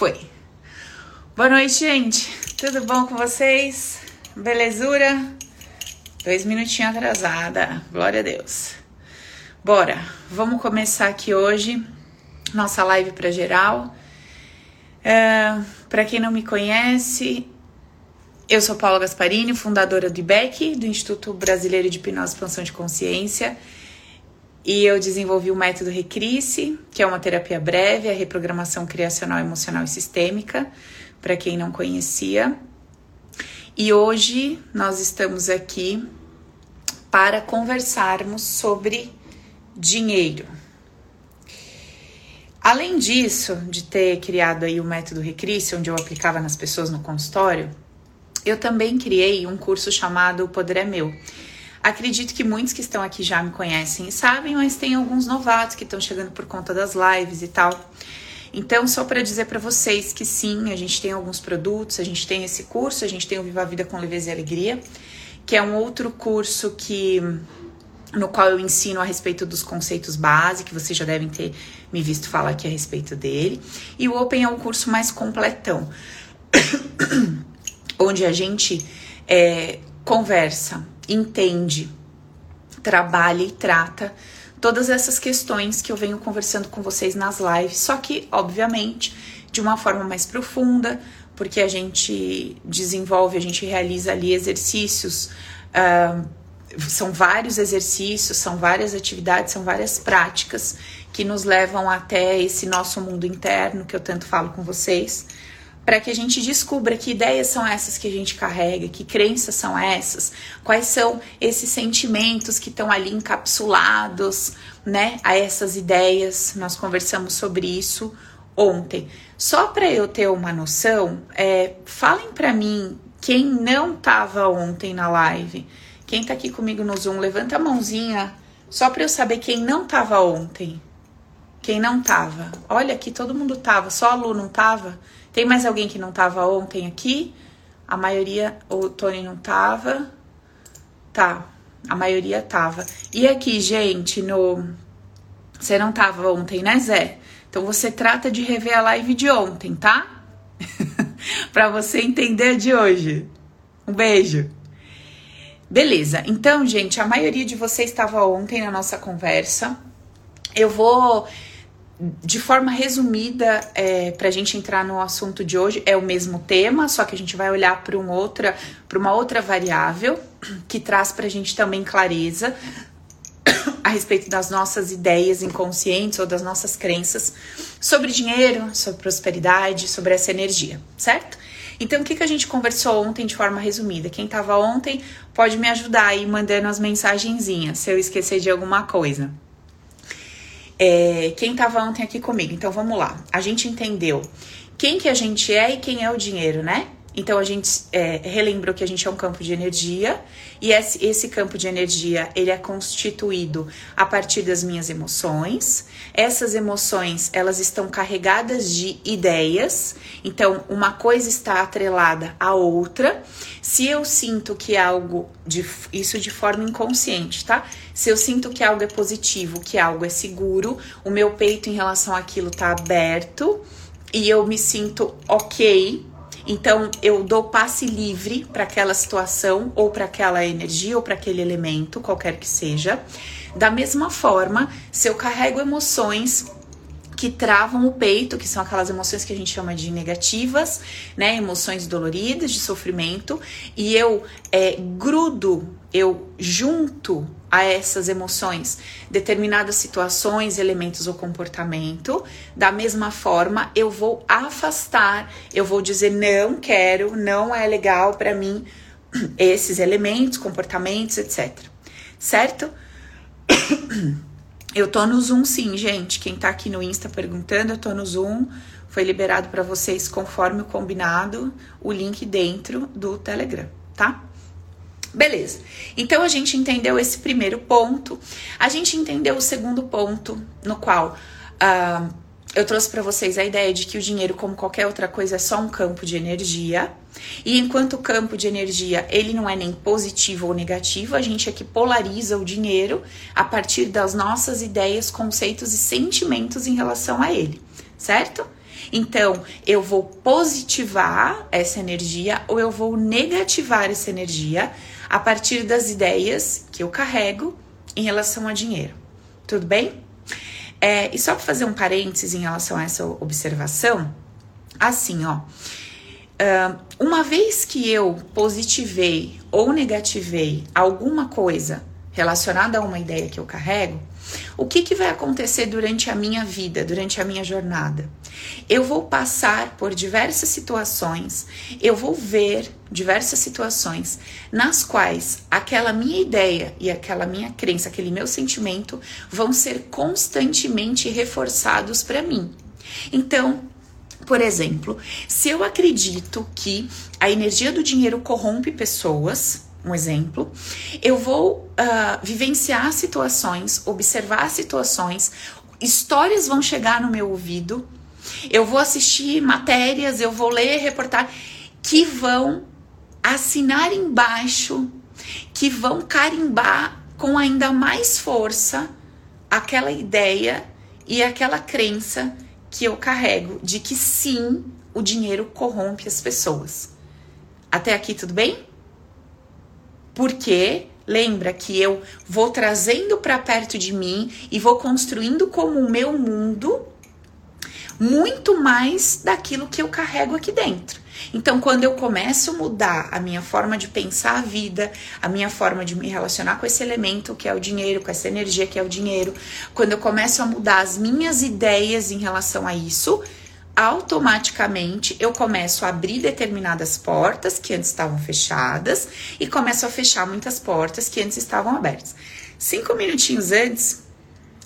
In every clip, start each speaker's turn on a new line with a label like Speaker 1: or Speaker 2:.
Speaker 1: Foi. Boa noite, gente. Tudo bom com vocês? Belezura? Dois minutinhos atrasada. Glória a Deus. Bora, vamos começar aqui hoje nossa live para geral. É, para quem não me conhece, eu sou Paula Gasparini, fundadora do IBEC, do Instituto Brasileiro de Hipnose e Expansão de Consciência. E eu desenvolvi o método Recrisse, que é uma terapia breve, a reprogramação criacional, emocional e sistêmica, para quem não conhecia. E hoje nós estamos aqui para conversarmos sobre dinheiro. Além disso, de ter criado aí o método Recrisse, onde eu aplicava nas pessoas no consultório, eu também criei um curso chamado O Poder é Meu Acredito que muitos que estão aqui já me conhecem e sabem, mas tem alguns novatos que estão chegando por conta das lives e tal. Então, só para dizer para vocês que sim, a gente tem alguns produtos, a gente tem esse curso, a gente tem o Viva a Vida com Leveza e Alegria, que é um outro curso que no qual eu ensino a respeito dos conceitos base, que vocês já devem ter me visto falar aqui a respeito dele. E o Open é um curso mais completão, onde a gente é, conversa entende, trabalha e trata todas essas questões que eu venho conversando com vocês nas lives, só que, obviamente, de uma forma mais profunda, porque a gente desenvolve, a gente realiza ali exercícios, uh, são vários exercícios, são várias atividades, são várias práticas que nos levam até esse nosso mundo interno que eu tanto falo com vocês para que a gente descubra que ideias são essas que a gente carrega, que crenças são essas, quais são esses sentimentos que estão ali encapsulados, né, a essas ideias. Nós conversamos sobre isso ontem. Só para eu ter uma noção, é, falem para mim quem não estava ontem na live. Quem está aqui comigo no Zoom, levanta a mãozinha, só para eu saber quem não estava ontem. Quem não estava? Olha aqui, todo mundo estava, só a Lu não estava. Tem mais alguém que não tava ontem aqui? A maioria, o Tony não tava. Tá, a maioria tava. E aqui, gente, no. Você não tava ontem, né, Zé? Então você trata de rever a live de ontem, tá? para você entender a de hoje. Um beijo. Beleza, então, gente, a maioria de vocês estava ontem na nossa conversa. Eu vou de forma resumida, é, para a gente entrar no assunto de hoje, é o mesmo tema, só que a gente vai olhar para um outra, uma outra variável que traz para a gente também clareza a respeito das nossas ideias inconscientes ou das nossas crenças sobre dinheiro, sobre prosperidade, sobre essa energia, certo? Então, o que, que a gente conversou ontem de forma resumida? Quem estava ontem pode me ajudar aí mandando as mensagenzinhas se eu esquecer de alguma coisa é, quem estava ontem aqui comigo. Então vamos lá. A gente entendeu quem que a gente é e quem é o dinheiro, né? Então a gente é, relembrou que a gente é um campo de energia e esse, esse, campo de energia ele é constituído a partir das minhas emoções. Essas emoções elas estão carregadas de ideias. Então uma coisa está atrelada à outra. Se eu sinto que algo de, isso de forma inconsciente, tá? Se eu sinto que algo é positivo, que algo é seguro, o meu peito em relação àquilo tá aberto e eu me sinto ok então eu dou passe livre para aquela situação ou para aquela energia ou para aquele elemento, qualquer que seja. Da mesma forma, se eu carrego emoções que travam o peito, que são aquelas emoções que a gente chama de negativas, né? Emoções doloridas, de sofrimento, e eu é, grudo, eu junto a essas emoções determinadas situações, elementos ou comportamento. Da mesma forma, eu vou afastar, eu vou dizer não quero, não é legal para mim esses elementos, comportamentos, etc. Certo? Eu tô no Zoom sim, gente. Quem tá aqui no Insta perguntando, eu tô no Zoom. Foi liberado para vocês conforme o combinado, o link dentro do Telegram, tá? Beleza. Então a gente entendeu esse primeiro ponto. A gente entendeu o segundo ponto, no qual uh, eu trouxe para vocês a ideia de que o dinheiro, como qualquer outra coisa, é só um campo de energia. E enquanto campo de energia ele não é nem positivo ou negativo, a gente é que polariza o dinheiro a partir das nossas ideias, conceitos e sentimentos em relação a ele, certo? Então, eu vou positivar essa energia ou eu vou negativar essa energia a partir das ideias que eu carrego em relação a dinheiro. Tudo bem? É, e só para fazer um parênteses em relação a essa observação, assim, ó. uma vez que eu positivei ou negativei alguma coisa relacionada a uma ideia que eu carrego, o que, que vai acontecer durante a minha vida, durante a minha jornada? Eu vou passar por diversas situações, eu vou ver diversas situações nas quais aquela minha ideia e aquela minha crença, aquele meu sentimento vão ser constantemente reforçados para mim. Então, por exemplo, se eu acredito que a energia do dinheiro corrompe pessoas, um exemplo, eu vou uh, vivenciar situações, observar situações, histórias vão chegar no meu ouvido, eu vou assistir matérias, eu vou ler reportagens que vão assinar embaixo, que vão carimbar com ainda mais força aquela ideia e aquela crença que eu carrego de que sim, o dinheiro corrompe as pessoas. Até aqui tudo bem? Porque lembra que eu vou trazendo para perto de mim e vou construindo como o meu mundo muito mais daquilo que eu carrego aqui dentro. Então, quando eu começo a mudar a minha forma de pensar a vida, a minha forma de me relacionar com esse elemento que é o dinheiro, com essa energia que é o dinheiro, quando eu começo a mudar as minhas ideias em relação a isso, automaticamente eu começo a abrir determinadas portas que antes estavam fechadas e começo a fechar muitas portas que antes estavam abertas. Cinco minutinhos antes,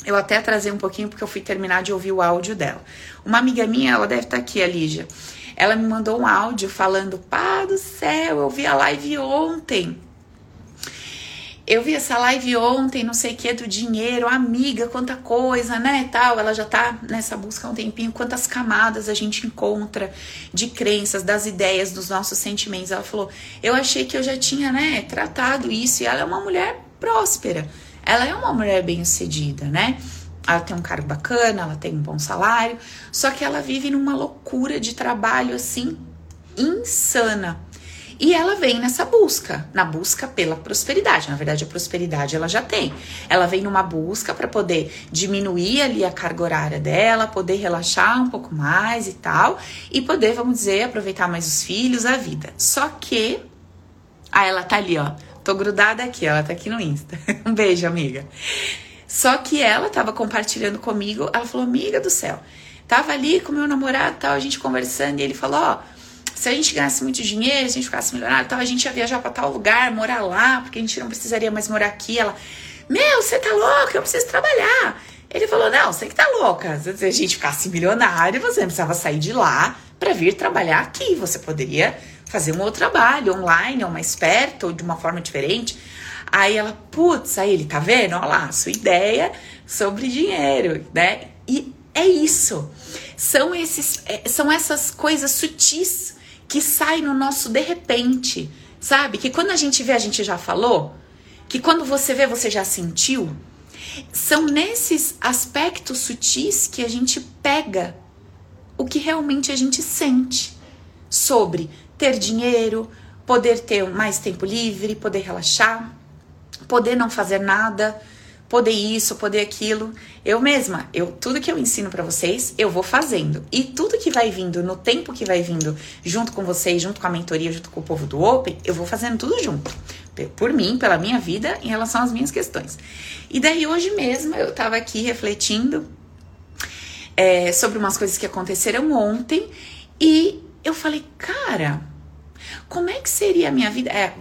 Speaker 1: eu até atrasei um pouquinho porque eu fui terminar de ouvir o áudio dela. Uma amiga minha, ela deve estar aqui, a Lígia. Ela me mandou um áudio falando: Pá do céu, eu vi a live ontem eu vi essa live ontem, não sei o que, do dinheiro, amiga, quanta coisa, né, tal. Ela já tá nessa busca há um tempinho, quantas camadas a gente encontra de crenças, das ideias, dos nossos sentimentos. Ela falou, eu achei que eu já tinha, né, tratado isso. E ela é uma mulher próspera, ela é uma mulher bem-sucedida, né? Ela tem um cargo bacana, ela tem um bom salário, só que ela vive numa loucura de trabalho assim insana. E ela vem nessa busca, na busca pela prosperidade. Na verdade, a prosperidade ela já tem. Ela vem numa busca para poder diminuir ali a carga horária dela, poder relaxar um pouco mais e tal, e poder, vamos dizer, aproveitar mais os filhos, a vida. Só que ah, ela tá ali, ó. Tô grudada aqui, ela tá aqui no Insta. um beijo, amiga. Só que ela tava compartilhando comigo, ela falou: "Amiga do céu, tava ali com meu namorado, tal, a gente conversando, e ele falou: "Ó, se a gente ganhasse muito dinheiro, se a gente ficasse milionário, tal, a gente ia viajar para tal lugar, morar lá, porque a gente não precisaria mais morar aqui. Ela, meu, você tá louca, eu preciso trabalhar. Ele falou: Não, você que tá louca. Se a gente ficasse milionário, você não precisava sair de lá para vir trabalhar aqui. Você poderia fazer um outro trabalho online, ou mais perto, ou de uma forma diferente. Aí ela, putz, aí ele tá vendo? Olha lá, sua ideia sobre dinheiro, né? E é isso. São esses, é, são essas coisas sutis que sai no nosso de repente, sabe? Que quando a gente vê, a gente já falou, que quando você vê, você já sentiu. São nesses aspectos sutis que a gente pega o que realmente a gente sente sobre ter dinheiro, poder ter mais tempo livre, poder relaxar, poder não fazer nada, poder isso, poder aquilo. Eu mesma, eu tudo que eu ensino para vocês, eu vou fazendo. E tudo que vai vindo no tempo que vai vindo junto com vocês, junto com a mentoria, junto com o povo do Open, eu vou fazendo tudo junto. Por mim, pela minha vida, em relação às minhas questões. E daí hoje mesmo eu tava aqui refletindo é, sobre umas coisas que aconteceram ontem e eu falei, cara, como é que seria a minha vida? É,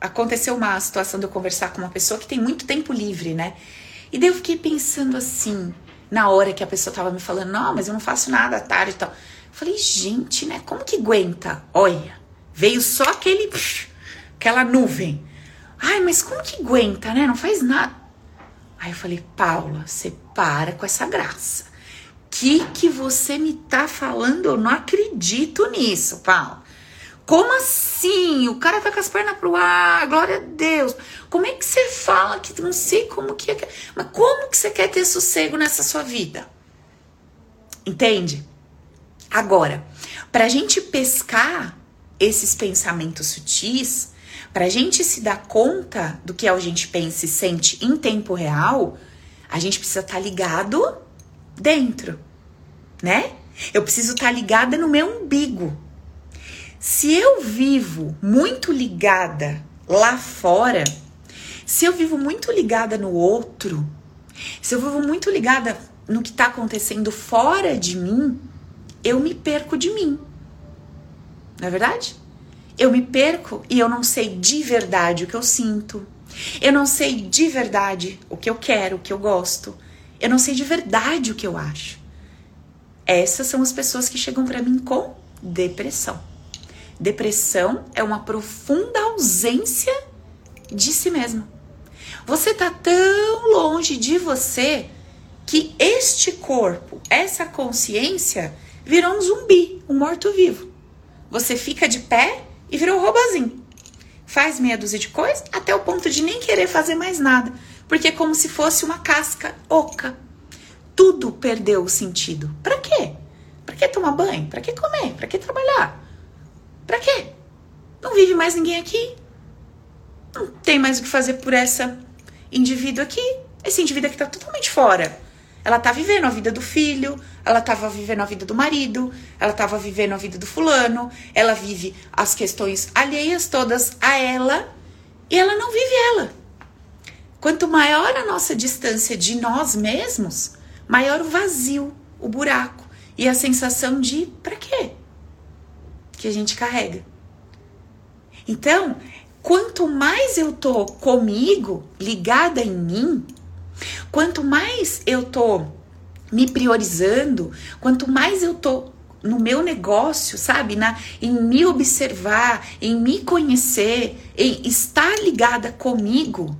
Speaker 1: aconteceu uma situação de eu conversar com uma pessoa que tem muito tempo livre, né? E daí eu fiquei pensando assim, na hora que a pessoa tava me falando, não, mas eu não faço nada à tarde e tal. Eu falei, gente, né? Como que aguenta? Olha, veio só aquele, aquela nuvem. Ai, mas como que aguenta, né? Não faz nada. Aí eu falei, Paula, você para com essa graça. Que que você me tá falando? Eu não acredito nisso, Paula. Como assim? O cara tá com as pernas pro ar, glória a Deus. Como é que você fala que não sei como que é. Mas como que você quer ter sossego nessa sua vida? Entende? Agora, para a gente pescar esses pensamentos sutis, para a gente se dar conta do que a gente pensa e sente em tempo real, a gente precisa estar tá ligado dentro, né? Eu preciso estar tá ligada no meu umbigo. Se eu vivo muito ligada lá fora, se eu vivo muito ligada no outro, se eu vivo muito ligada no que está acontecendo fora de mim, eu me perco de mim. Não é verdade? Eu me perco e eu não sei de verdade o que eu sinto. Eu não sei de verdade o que eu quero, o que eu gosto. Eu não sei de verdade o que eu acho. Essas são as pessoas que chegam para mim com depressão. Depressão é uma profunda ausência de si mesmo. Você tá tão longe de você que este corpo, essa consciência, virou um zumbi, um morto-vivo. Você fica de pé e virou um robozinho. Faz meia dúzia de coisas até o ponto de nem querer fazer mais nada, porque é como se fosse uma casca oca. Tudo perdeu o sentido. Para quê? Para que tomar banho? Para que comer? Para que trabalhar? Para quê? Não vive mais ninguém aqui. Não tem mais o que fazer por essa indivíduo aqui. Esse indivíduo aqui tá totalmente fora. Ela tá vivendo a vida do filho, ela tava vivendo a vida do marido, ela tava vivendo a vida do fulano, ela vive as questões alheias todas a ela e ela não vive ela. Quanto maior a nossa distância de nós mesmos, maior o vazio, o buraco e a sensação de para quê que a gente carrega. Então, quanto mais eu tô comigo, ligada em mim, Quanto mais eu tô me priorizando, quanto mais eu tô no meu negócio, sabe? Na, em me observar, em me conhecer, em estar ligada comigo,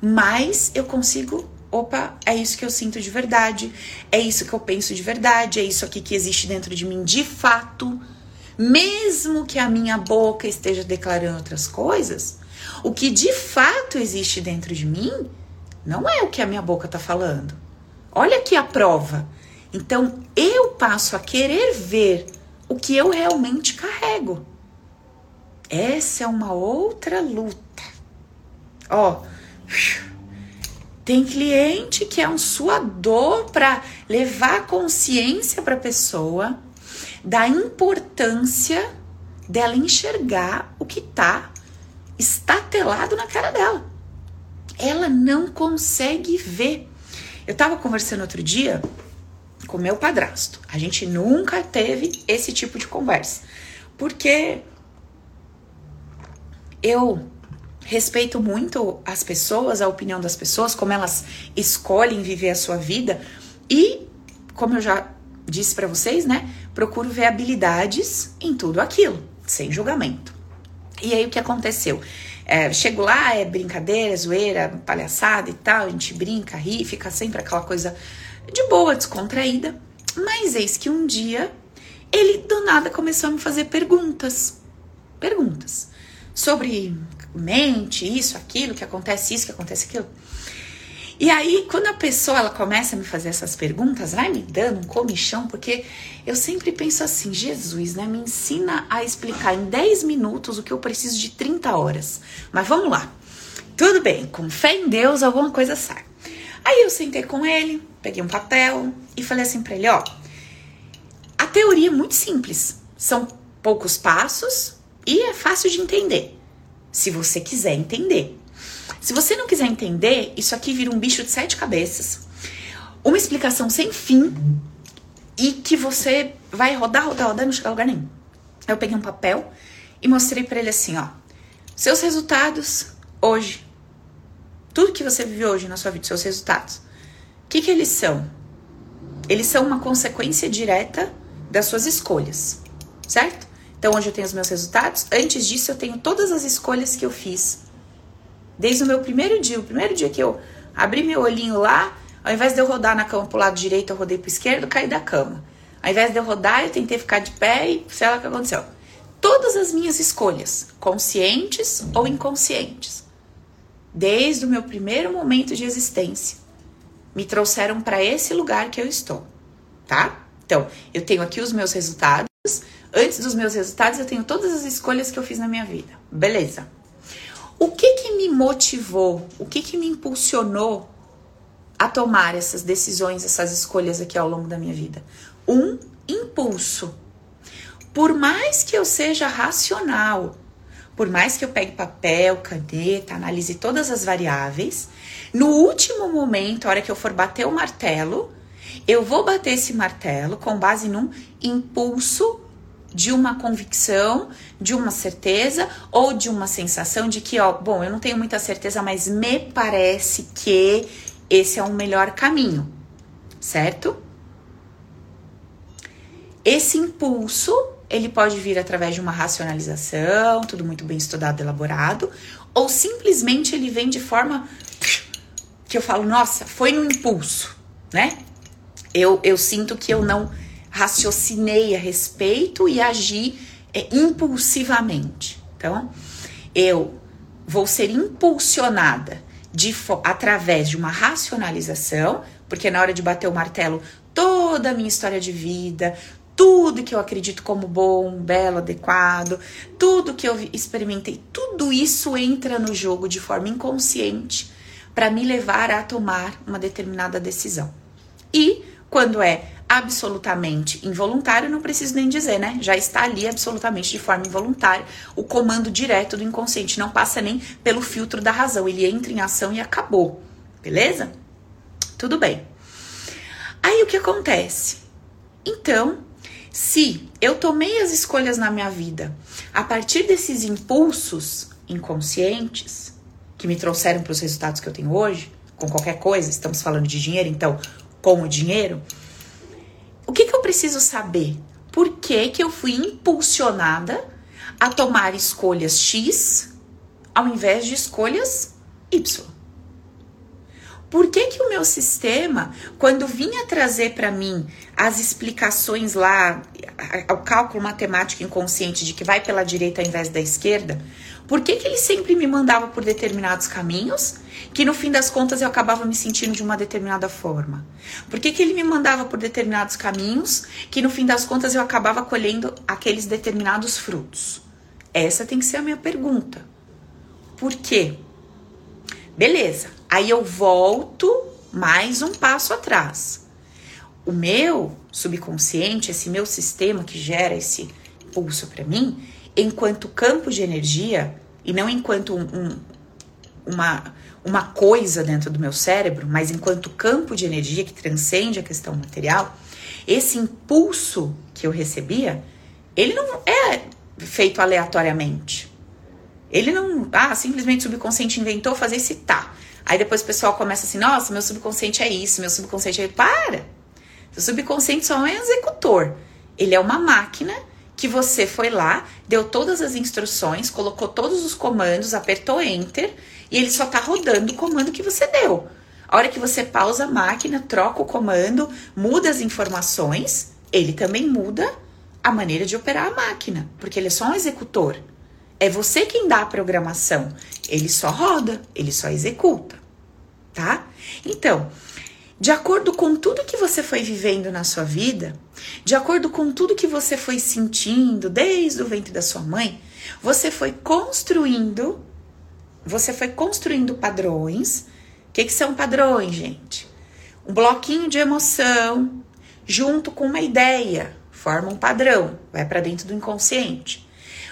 Speaker 1: mais eu consigo. Opa, é isso que eu sinto de verdade, é isso que eu penso de verdade, é isso aqui que existe dentro de mim de fato. Mesmo que a minha boca esteja declarando outras coisas, o que de fato existe dentro de mim não é o que a minha boca está falando. Olha aqui a prova. Então eu passo a querer ver o que eu realmente carrego. Essa é uma outra luta. Ó, tem cliente que é um suador para levar consciência para a pessoa da importância dela enxergar o que tá estatelado na cara dela ela não consegue ver. Eu tava conversando outro dia com meu padrasto. A gente nunca teve esse tipo de conversa. Porque eu respeito muito as pessoas, a opinião das pessoas, como elas escolhem viver a sua vida e, como eu já disse para vocês, né, procuro ver habilidades em tudo aquilo, sem julgamento. E aí o que aconteceu? É, chego lá, é brincadeira, zoeira, palhaçada e tal, a gente brinca, ri, fica sempre aquela coisa de boa, descontraída. Mas eis que um dia ele do nada começou a me fazer perguntas. Perguntas sobre mente, isso, aquilo, que acontece isso, que acontece aquilo. E aí, quando a pessoa ela começa a me fazer essas perguntas, vai me dando um comichão, porque eu sempre penso assim: Jesus, né? Me ensina a explicar em 10 minutos o que eu preciso de 30 horas. Mas vamos lá. Tudo bem, com fé em Deus, alguma coisa sai. Aí eu sentei com ele, peguei um papel e falei assim para ele: ó, a teoria é muito simples, são poucos passos e é fácil de entender, se você quiser entender. Se você não quiser entender, isso aqui vira um bicho de sete cabeças, uma explicação sem fim e que você vai rodar, rodar, rodar e não chegar a lugar nenhum. Eu peguei um papel e mostrei para ele assim, ó, seus resultados hoje, tudo que você vive hoje na sua vida, seus resultados, o que que eles são? Eles são uma consequência direta das suas escolhas, certo? Então hoje eu tenho os meus resultados. Antes disso eu tenho todas as escolhas que eu fiz Desde o meu primeiro dia, o primeiro dia que eu abri meu olhinho lá, ao invés de eu rodar na cama pro lado direito, eu rodei pro esquerdo, caí da cama. Ao invés de eu rodar, eu tentei ficar de pé e sei lá o que aconteceu. Todas as minhas escolhas, conscientes ou inconscientes, desde o meu primeiro momento de existência, me trouxeram para esse lugar que eu estou, tá? Então, eu tenho aqui os meus resultados. Antes dos meus resultados, eu tenho todas as escolhas que eu fiz na minha vida. Beleza. O que que me motivou? O que que me impulsionou a tomar essas decisões, essas escolhas aqui ao longo da minha vida? Um impulso. Por mais que eu seja racional, por mais que eu pegue papel, caneta, analise todas as variáveis, no último momento, a hora que eu for bater o martelo, eu vou bater esse martelo com base num impulso de uma convicção, de uma certeza ou de uma sensação de que, ó, bom, eu não tenho muita certeza, mas me parece que esse é o melhor caminho, certo? Esse impulso, ele pode vir através de uma racionalização, tudo muito bem estudado, elaborado, ou simplesmente ele vem de forma que eu falo, nossa, foi no impulso, né? Eu, eu sinto que eu não raciocinei a respeito e agi é, impulsivamente. Então, eu vou ser impulsionada de, através de uma racionalização, porque na hora de bater o martelo, toda a minha história de vida, tudo que eu acredito como bom, belo, adequado, tudo que eu experimentei, tudo isso entra no jogo de forma inconsciente para me levar a tomar uma determinada decisão. E quando é absolutamente involuntário, não preciso nem dizer, né? Já está ali absolutamente de forma involuntária. O comando direto do inconsciente não passa nem pelo filtro da razão, ele entra em ação e acabou. Beleza? Tudo bem. Aí o que acontece? Então, se eu tomei as escolhas na minha vida a partir desses impulsos inconscientes que me trouxeram para os resultados que eu tenho hoje, com qualquer coisa, estamos falando de dinheiro, então com o dinheiro, o que, que eu preciso saber? Por que, que eu fui impulsionada a tomar escolhas X ao invés de escolhas Y? Por que, que o meu sistema, quando vinha trazer para mim as explicações lá, o cálculo matemático inconsciente de que vai pela direita ao invés da esquerda, por que, que ele sempre me mandava por determinados caminhos, que no fim das contas eu acabava me sentindo de uma determinada forma? Por que, que ele me mandava por determinados caminhos, que no fim das contas eu acabava colhendo aqueles determinados frutos? Essa tem que ser a minha pergunta. Por quê? Beleza, aí eu volto mais um passo atrás. O meu subconsciente, esse meu sistema que gera esse pulso para mim, enquanto campo de energia e não enquanto um, um, uma, uma coisa dentro do meu cérebro, mas enquanto campo de energia que transcende a questão material, esse impulso que eu recebia, ele não é feito aleatoriamente. Ele não, ah, simplesmente o subconsciente inventou fazer esse tá. Aí depois o pessoal começa assim, nossa, meu subconsciente é isso, meu subconsciente é. Para! Seu subconsciente só é um executor. Ele é uma máquina que você foi lá, deu todas as instruções, colocou todos os comandos, apertou enter e ele só tá rodando o comando que você deu. A hora que você pausa a máquina, troca o comando, muda as informações, ele também muda a maneira de operar a máquina, porque ele é só um executor. É você quem dá a programação. Ele só roda, ele só executa, tá? Então, de acordo com tudo que você foi vivendo na sua vida, de acordo com tudo que você foi sentindo desde o ventre da sua mãe, você foi construindo, você foi construindo padrões. O que, que são padrões, gente? Um bloquinho de emoção junto com uma ideia forma um padrão, vai para dentro do inconsciente.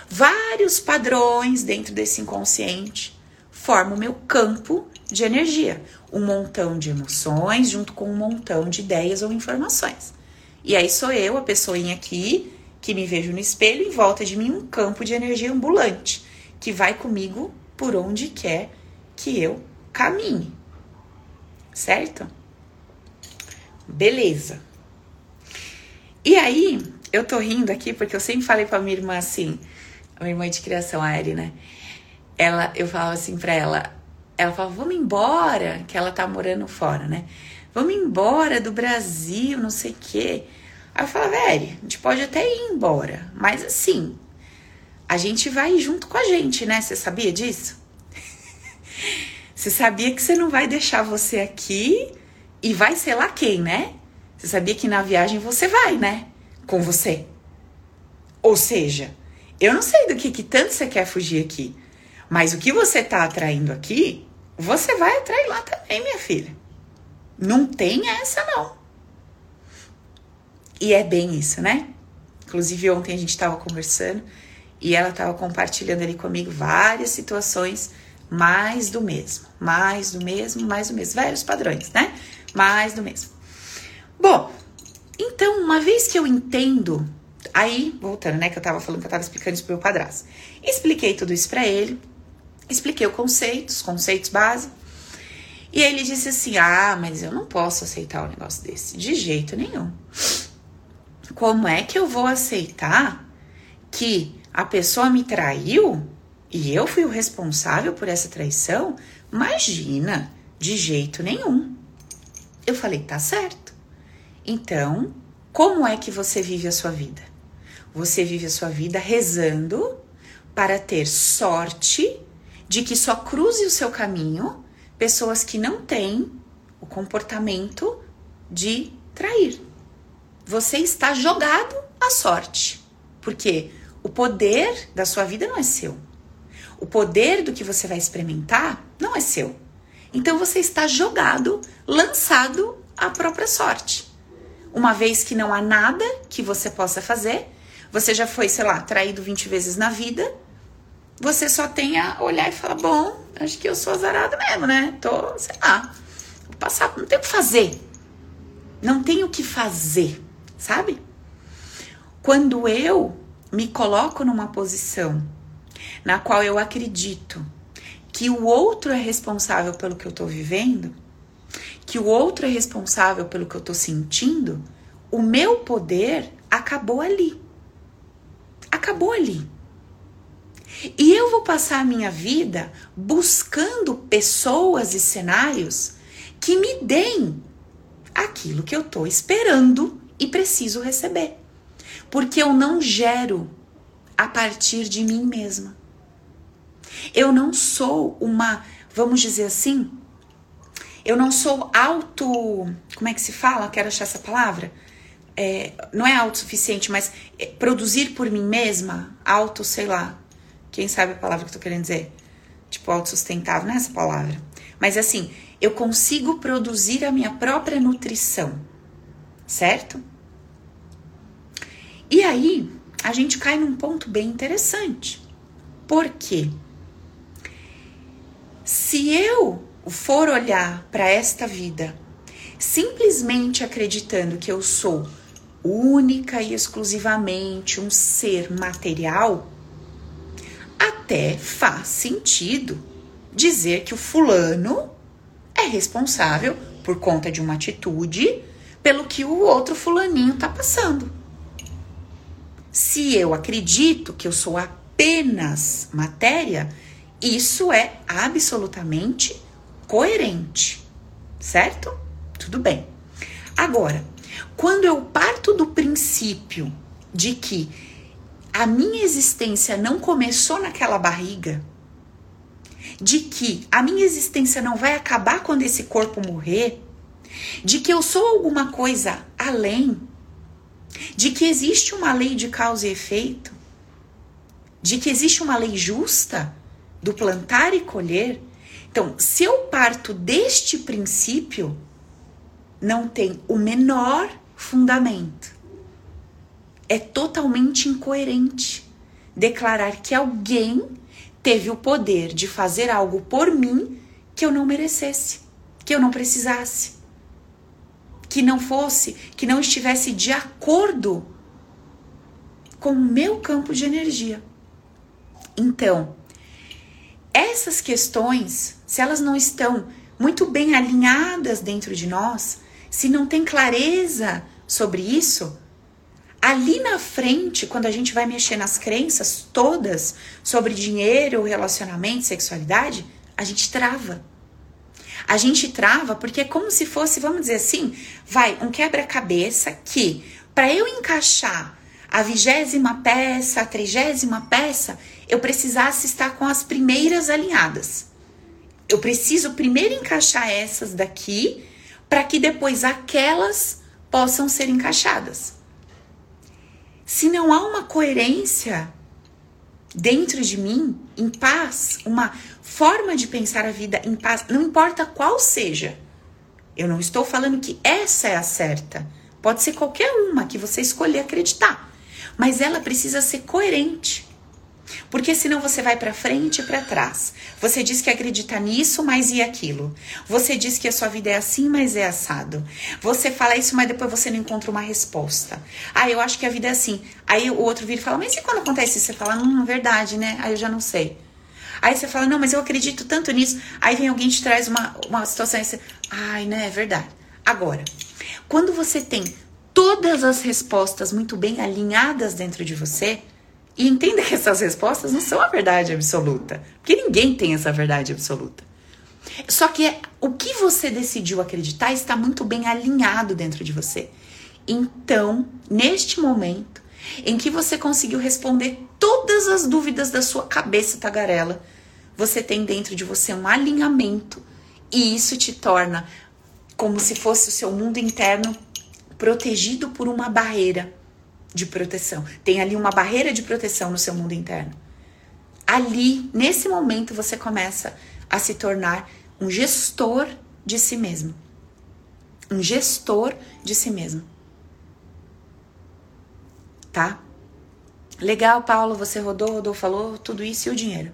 Speaker 1: Vários padrões dentro desse inconsciente formam o meu campo de energia, um montão de emoções junto com um montão de ideias ou informações. E aí sou eu, a pessoinha aqui, que me vejo no espelho, em volta de mim um campo de energia ambulante, que vai comigo por onde quer que eu caminhe. Certo? Beleza. E aí, eu tô rindo aqui porque eu sempre falei pra minha irmã assim, a minha irmã de criação, a Eri, né? Ela, eu falava assim pra ela, ela falava, vamos embora, que ela tá morando fora, né? Vamos embora do Brasil, não sei o quê. Aí eu falava, velho, a gente pode até ir embora, mas assim, a gente vai junto com a gente, né? Você sabia disso? você sabia que você não vai deixar você aqui e vai ser lá quem, né? Você sabia que na viagem você vai, né? Com você. Ou seja, eu não sei do que, que tanto você quer fugir aqui, mas o que você tá atraindo aqui, você vai atrair lá também, minha filha. Não tem essa, não. E é bem isso, né? Inclusive, ontem a gente estava conversando e ela estava compartilhando ali comigo várias situações mais do mesmo, mais do mesmo, mais do mesmo. Velhos padrões, né? Mais do mesmo. Bom, então, uma vez que eu entendo, aí, voltando, né, que eu tava falando que eu tava explicando isso pro meu padrasto. Expliquei tudo isso para ele, expliquei o conceito, os conceitos base. E ele disse assim: Ah, mas eu não posso aceitar um negócio desse, de jeito nenhum. Como é que eu vou aceitar que a pessoa me traiu e eu fui o responsável por essa traição? Imagina, de jeito nenhum. Eu falei: Tá certo. Então, como é que você vive a sua vida? Você vive a sua vida rezando para ter sorte de que só cruze o seu caminho pessoas que não têm o comportamento de trair. Você está jogado à sorte, porque o poder da sua vida não é seu. O poder do que você vai experimentar não é seu. Então você está jogado, lançado à própria sorte uma vez que não há nada que você possa fazer, você já foi, sei lá, traído 20 vezes na vida, você só tem a olhar e falar: bom, acho que eu sou azarado mesmo, né? Tô, sei lá, vou passar, não tenho o que fazer. Não tenho o que fazer, sabe? Quando eu me coloco numa posição na qual eu acredito que o outro é responsável pelo que eu tô vivendo, que o outro é responsável pelo que eu tô sentindo, o meu poder acabou ali. Acabou ali. E eu vou passar a minha vida buscando pessoas e cenários que me deem aquilo que eu tô esperando e preciso receber. Porque eu não gero a partir de mim mesma. Eu não sou uma, vamos dizer assim, eu não sou auto. Como é que se fala? Quero achar essa palavra. É, não é autossuficiente, mas é, produzir por mim mesma, auto, sei lá. Quem sabe a palavra que eu tô querendo dizer? Tipo, autossustentável, não é essa palavra. Mas assim, eu consigo produzir a minha própria nutrição, certo? E aí, a gente cai num ponto bem interessante. Por quê? Se eu for olhar para esta vida simplesmente acreditando que eu sou única e exclusivamente um ser material, até faz sentido dizer que o fulano é responsável por conta de uma atitude pelo que o outro fulaninho tá passando. Se eu acredito que eu sou apenas matéria, isso é absolutamente coerente, certo? Tudo bem. Agora, quando eu parto do princípio de que a minha existência não começou naquela barriga, de que a minha existência não vai acabar quando esse corpo morrer, de que eu sou alguma coisa além, de que existe uma lei de causa e efeito, de que existe uma lei justa do plantar e colher, então, se eu parto deste princípio, não tem o menor fundamento. É totalmente incoerente declarar que alguém teve o poder de fazer algo por mim que eu não merecesse, que eu não precisasse, que não fosse, que não estivesse de acordo com o meu campo de energia. Então, essas questões, se elas não estão muito bem alinhadas dentro de nós, se não tem clareza sobre isso, ali na frente, quando a gente vai mexer nas crenças todas sobre dinheiro, relacionamento, sexualidade, a gente trava. A gente trava porque é como se fosse, vamos dizer assim, vai um quebra-cabeça que para eu encaixar a vigésima peça, a trigésima peça, eu precisasse estar com as primeiras alinhadas. Eu preciso primeiro encaixar essas daqui, para que depois aquelas possam ser encaixadas. Se não há uma coerência dentro de mim, em paz, uma forma de pensar a vida em paz, não importa qual seja. Eu não estou falando que essa é a certa. Pode ser qualquer uma que você escolher acreditar, mas ela precisa ser coerente. Porque senão você vai para frente e para trás. Você diz que acredita nisso, mas e aquilo? Você diz que a sua vida é assim, mas é assado. Você fala isso, mas depois você não encontra uma resposta. Ah, eu acho que a vida é assim. Aí o outro vira e fala, mas e quando acontece isso? Você fala, hum, verdade, né? Aí eu já não sei. Aí você fala, não, mas eu acredito tanto nisso. Aí vem alguém te traz uma, uma situação e você, ai, né, é verdade. Agora, quando você tem todas as respostas muito bem alinhadas dentro de você, e entenda que essas respostas não são a verdade absoluta, porque ninguém tem essa verdade absoluta. Só que é, o que você decidiu acreditar está muito bem alinhado dentro de você. Então, neste momento em que você conseguiu responder todas as dúvidas da sua cabeça tagarela, você tem dentro de você um alinhamento e isso te torna como se fosse o seu mundo interno protegido por uma barreira de proteção. Tem ali uma barreira de proteção no seu mundo interno. Ali, nesse momento, você começa a se tornar um gestor de si mesmo. Um gestor de si mesmo. Tá? Legal, Paulo, você rodou, rodou, falou tudo isso e o dinheiro.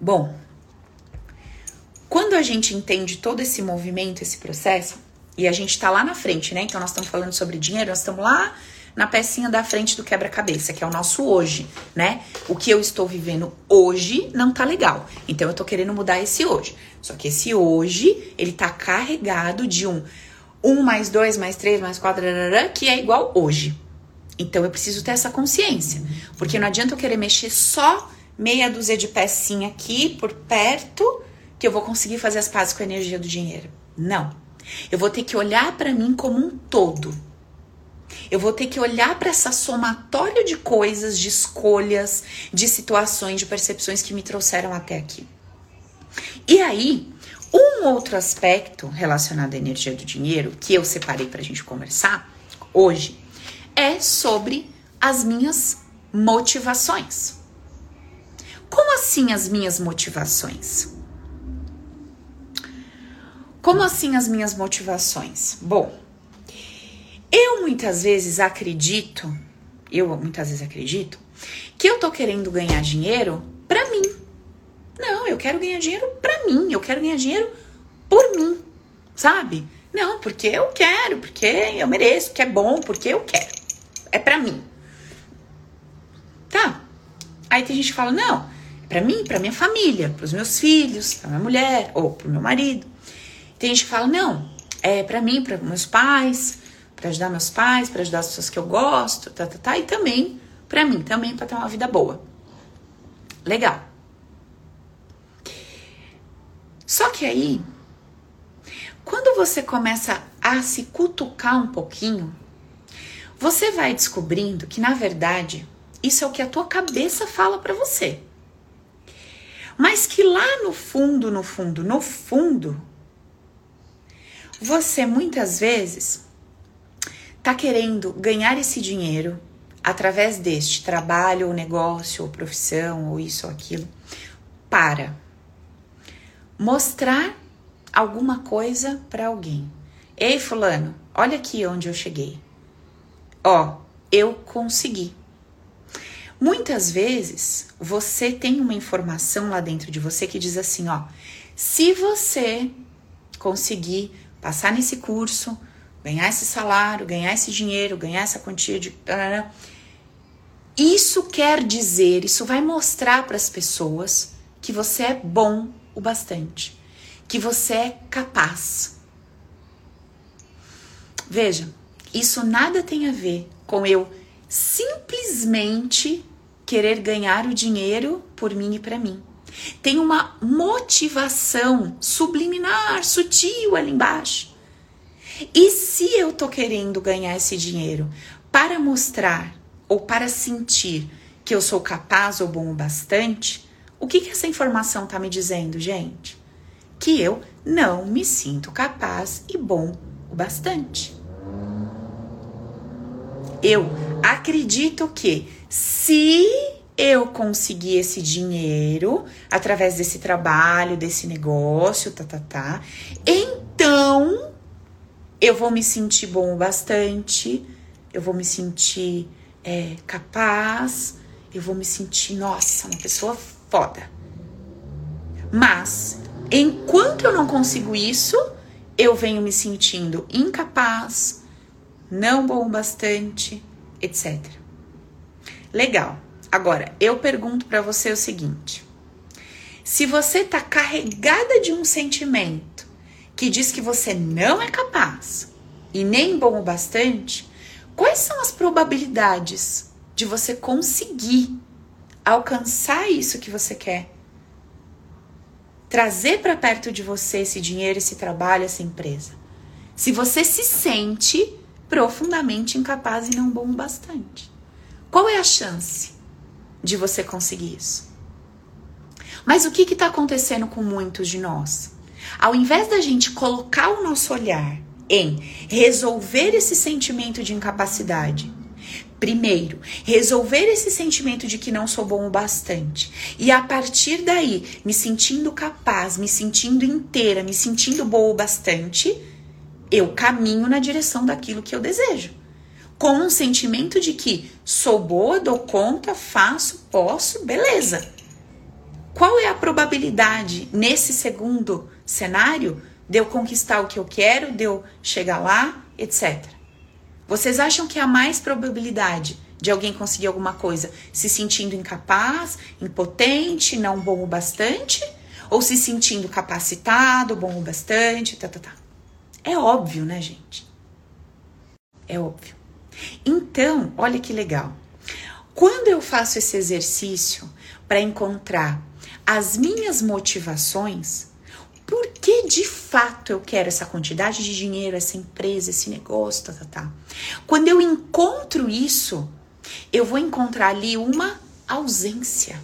Speaker 1: Bom, quando a gente entende todo esse movimento, esse processo, e a gente tá lá na frente, né? Então nós estamos falando sobre dinheiro, nós estamos lá na pecinha da frente do quebra-cabeça, que é o nosso hoje, né? O que eu estou vivendo hoje não tá legal. Então eu tô querendo mudar esse hoje. Só que esse hoje, ele tá carregado de um 1 mais 2 mais 3 mais 4, que é igual hoje. Então eu preciso ter essa consciência. Porque não adianta eu querer mexer só meia dúzia de pecinha aqui por perto que eu vou conseguir fazer as pazes com a energia do dinheiro. Não. Eu vou ter que olhar para mim como um todo. Eu vou ter que olhar para essa somatória de coisas, de escolhas, de situações, de percepções que me trouxeram até aqui. E aí, um outro aspecto relacionado à energia do dinheiro que eu separei para a gente conversar hoje é sobre as minhas motivações. Como assim as minhas motivações? Como assim as minhas motivações? Bom, eu muitas vezes acredito, eu muitas vezes acredito, que eu tô querendo ganhar dinheiro pra mim. Não, eu quero ganhar dinheiro pra mim, eu quero ganhar dinheiro por mim, sabe? Não, porque eu quero, porque eu mereço, porque é bom, porque eu quero. É pra mim. Tá. Aí tem gente que fala: não, é pra mim, pra minha família, pros meus filhos, pra minha mulher, ou pro meu marido. Tem gente que fala, não, é para mim, para meus pais, para ajudar meus pais, para ajudar as pessoas que eu gosto, tá, tá, tá, e também para mim, também para ter uma vida boa. Legal. Só que aí, quando você começa a se cutucar um pouquinho, você vai descobrindo que na verdade isso é o que a tua cabeça fala para você. Mas que lá no fundo, no fundo, no fundo, você muitas vezes está querendo ganhar esse dinheiro através deste trabalho, ou negócio, ou profissão, ou isso ou aquilo, para mostrar alguma coisa para alguém. Ei, fulano, olha aqui onde eu cheguei. Ó, eu consegui. Muitas vezes você tem uma informação lá dentro de você que diz assim, ó, se você conseguir passar nesse curso, ganhar esse salário, ganhar esse dinheiro, ganhar essa quantia de. Isso quer dizer, isso vai mostrar para as pessoas que você é bom o bastante, que você é capaz. Veja, isso nada tem a ver com eu simplesmente querer ganhar o dinheiro por mim e para mim. Tem uma motivação subliminar, sutil ali embaixo. E se eu tô querendo ganhar esse dinheiro para mostrar ou para sentir que eu sou capaz ou bom o bastante, o que, que essa informação tá me dizendo, gente? que eu não me sinto capaz e bom o bastante. Eu acredito que se eu conseguir esse dinheiro através desse trabalho, desse negócio, tá, tá, tá, então eu vou me sentir bom o bastante, eu vou me sentir é, capaz, eu vou me sentir, nossa, uma pessoa foda. Mas, enquanto eu não consigo isso, eu venho me sentindo incapaz, não bom o bastante, etc. Legal. Agora, eu pergunto para você o seguinte: se você tá carregada de um sentimento que diz que você não é capaz e nem bom o bastante, quais são as probabilidades de você conseguir alcançar isso que você quer? Trazer para perto de você esse dinheiro, esse trabalho, essa empresa. Se você se sente profundamente incapaz e não bom o bastante. Qual é a chance de você conseguir isso? Mas o que está acontecendo com muitos de nós? Ao invés da gente colocar o nosso olhar em resolver esse sentimento de incapacidade, primeiro, resolver esse sentimento de que não sou bom o bastante, e a partir daí, me sentindo capaz, me sentindo inteira, me sentindo boa o bastante, eu caminho na direção daquilo que eu desejo. Com um sentimento de que sou boa, dou conta, faço, posso, beleza. Qual é a probabilidade nesse segundo cenário de eu conquistar o que eu quero, de eu chegar lá, etc. Vocês acham que há mais probabilidade de alguém conseguir alguma coisa se sentindo incapaz, impotente, não bom o bastante? Ou se sentindo capacitado, bom o bastante, tá, tá, tá. É óbvio, né, gente? É óbvio. Então, olha que legal. Quando eu faço esse exercício para encontrar as minhas motivações, por que de fato eu quero essa quantidade de dinheiro, essa empresa, esse negócio, tá, tá, tá. Quando eu encontro isso, eu vou encontrar ali uma ausência.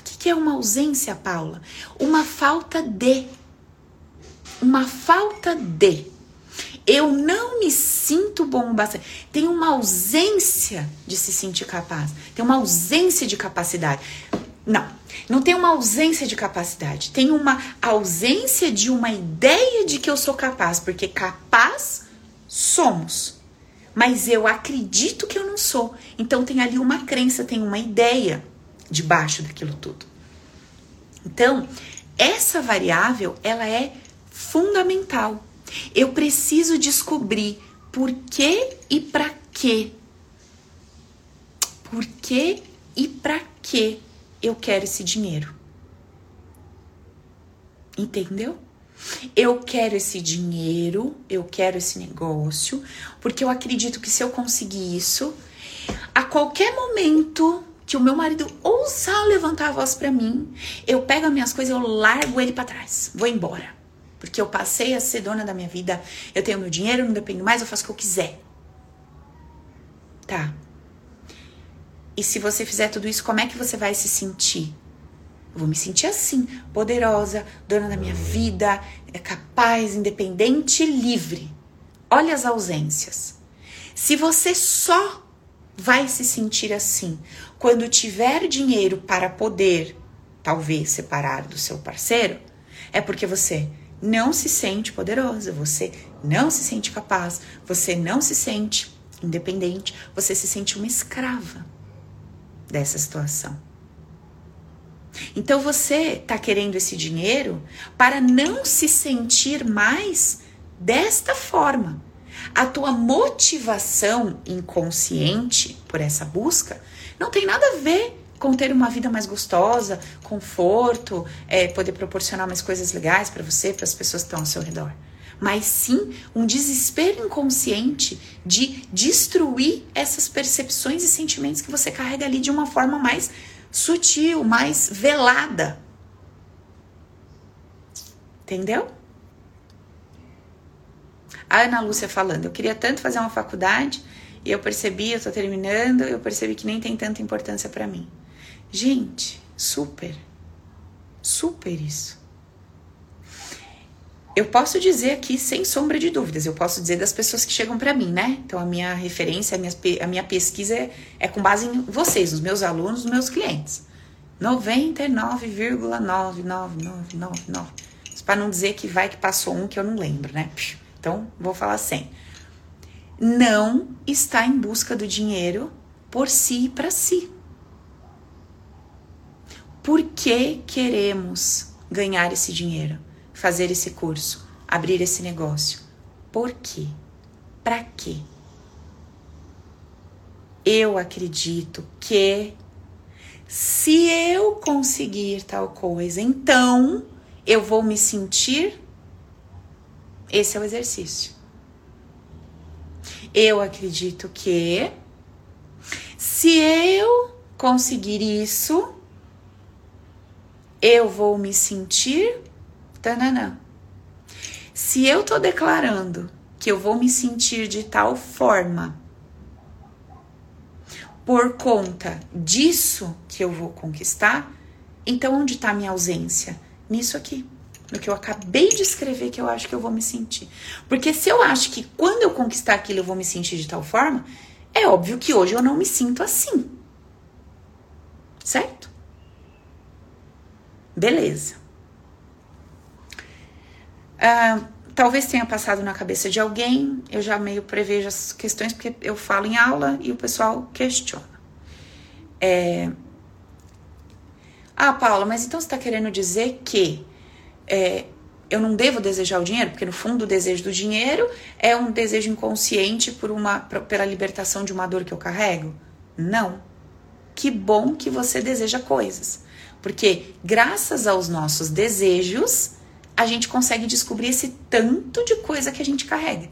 Speaker 1: O que, que é uma ausência, Paula? Uma falta de uma falta de. Eu não me sinto bom bastante. Tem uma ausência de se sentir capaz. Tem uma ausência de capacidade. Não, não tem uma ausência de capacidade. Tem uma ausência de uma ideia de que eu sou capaz, porque capaz somos. Mas eu acredito que eu não sou. Então tem ali uma crença, tem uma ideia debaixo daquilo tudo. Então, essa variável, ela é fundamental. Eu preciso descobrir por que e para quê. Por que e para que eu quero esse dinheiro? Entendeu? Eu quero esse dinheiro, eu quero esse negócio, porque eu acredito que se eu conseguir isso, a qualquer momento que o meu marido ousar levantar a voz para mim, eu pego as minhas coisas, eu largo ele para trás, vou embora. Porque eu passei a ser dona da minha vida, eu tenho meu dinheiro, não dependo mais, eu faço o que eu quiser. Tá. E se você fizer tudo isso, como é que você vai se sentir? Eu vou me sentir assim, poderosa, dona da minha vida, é capaz, independente, livre. Olha as ausências. Se você só vai se sentir assim quando tiver dinheiro para poder, talvez, separar do seu parceiro, é porque você não se sente poderosa, você não se sente capaz, você não se sente independente, você se sente uma escrava dessa situação. Então você está querendo esse dinheiro para não se sentir mais desta forma. A tua motivação inconsciente por essa busca não tem nada a ver com ter uma vida mais gostosa, conforto, é, poder proporcionar mais coisas legais para você, para as pessoas que estão ao seu redor. Mas sim um desespero inconsciente de destruir essas percepções e sentimentos que você carrega ali de uma forma mais sutil, mais velada. Entendeu? A Ana Lúcia falando, eu queria tanto fazer uma faculdade e eu percebi, eu tô terminando, eu percebi que nem tem tanta importância para mim. Gente, super. Super isso. eu posso dizer aqui sem sombra de dúvidas, eu posso dizer das pessoas que chegam para mim, né? Então a minha referência, a minha, a minha pesquisa é, é com base em vocês, nos meus alunos, nos meus clientes. 99,99999. Para não dizer que vai que passou um que eu não lembro, né? Então vou falar sem. Não está em busca do dinheiro por si e para si. Por que queremos ganhar esse dinheiro? fazer esse curso, abrir esse negócio. Por quê? Para quê? Eu acredito que se eu conseguir tal coisa, então eu vou me sentir. Esse é o exercício. Eu acredito que se eu conseguir isso, eu vou me sentir Tananã. Se eu tô declarando que eu vou me sentir de tal forma por conta disso que eu vou conquistar, então onde está minha ausência? Nisso aqui, no que eu acabei de escrever que eu acho que eu vou me sentir. Porque se eu acho que quando eu conquistar aquilo eu vou me sentir de tal forma, é óbvio que hoje eu não me sinto assim. Certo? Beleza. Uh, talvez tenha passado na cabeça de alguém, eu já meio prevejo as questões, porque eu falo em aula e o pessoal questiona. É... Ah, Paula, mas então você está querendo dizer que é, eu não devo desejar o dinheiro? Porque no fundo o desejo do dinheiro é um desejo inconsciente por uma, pela libertação de uma dor que eu carrego? Não. Que bom que você deseja coisas. Porque graças aos nossos desejos, a gente consegue descobrir esse tanto de coisa que a gente carrega.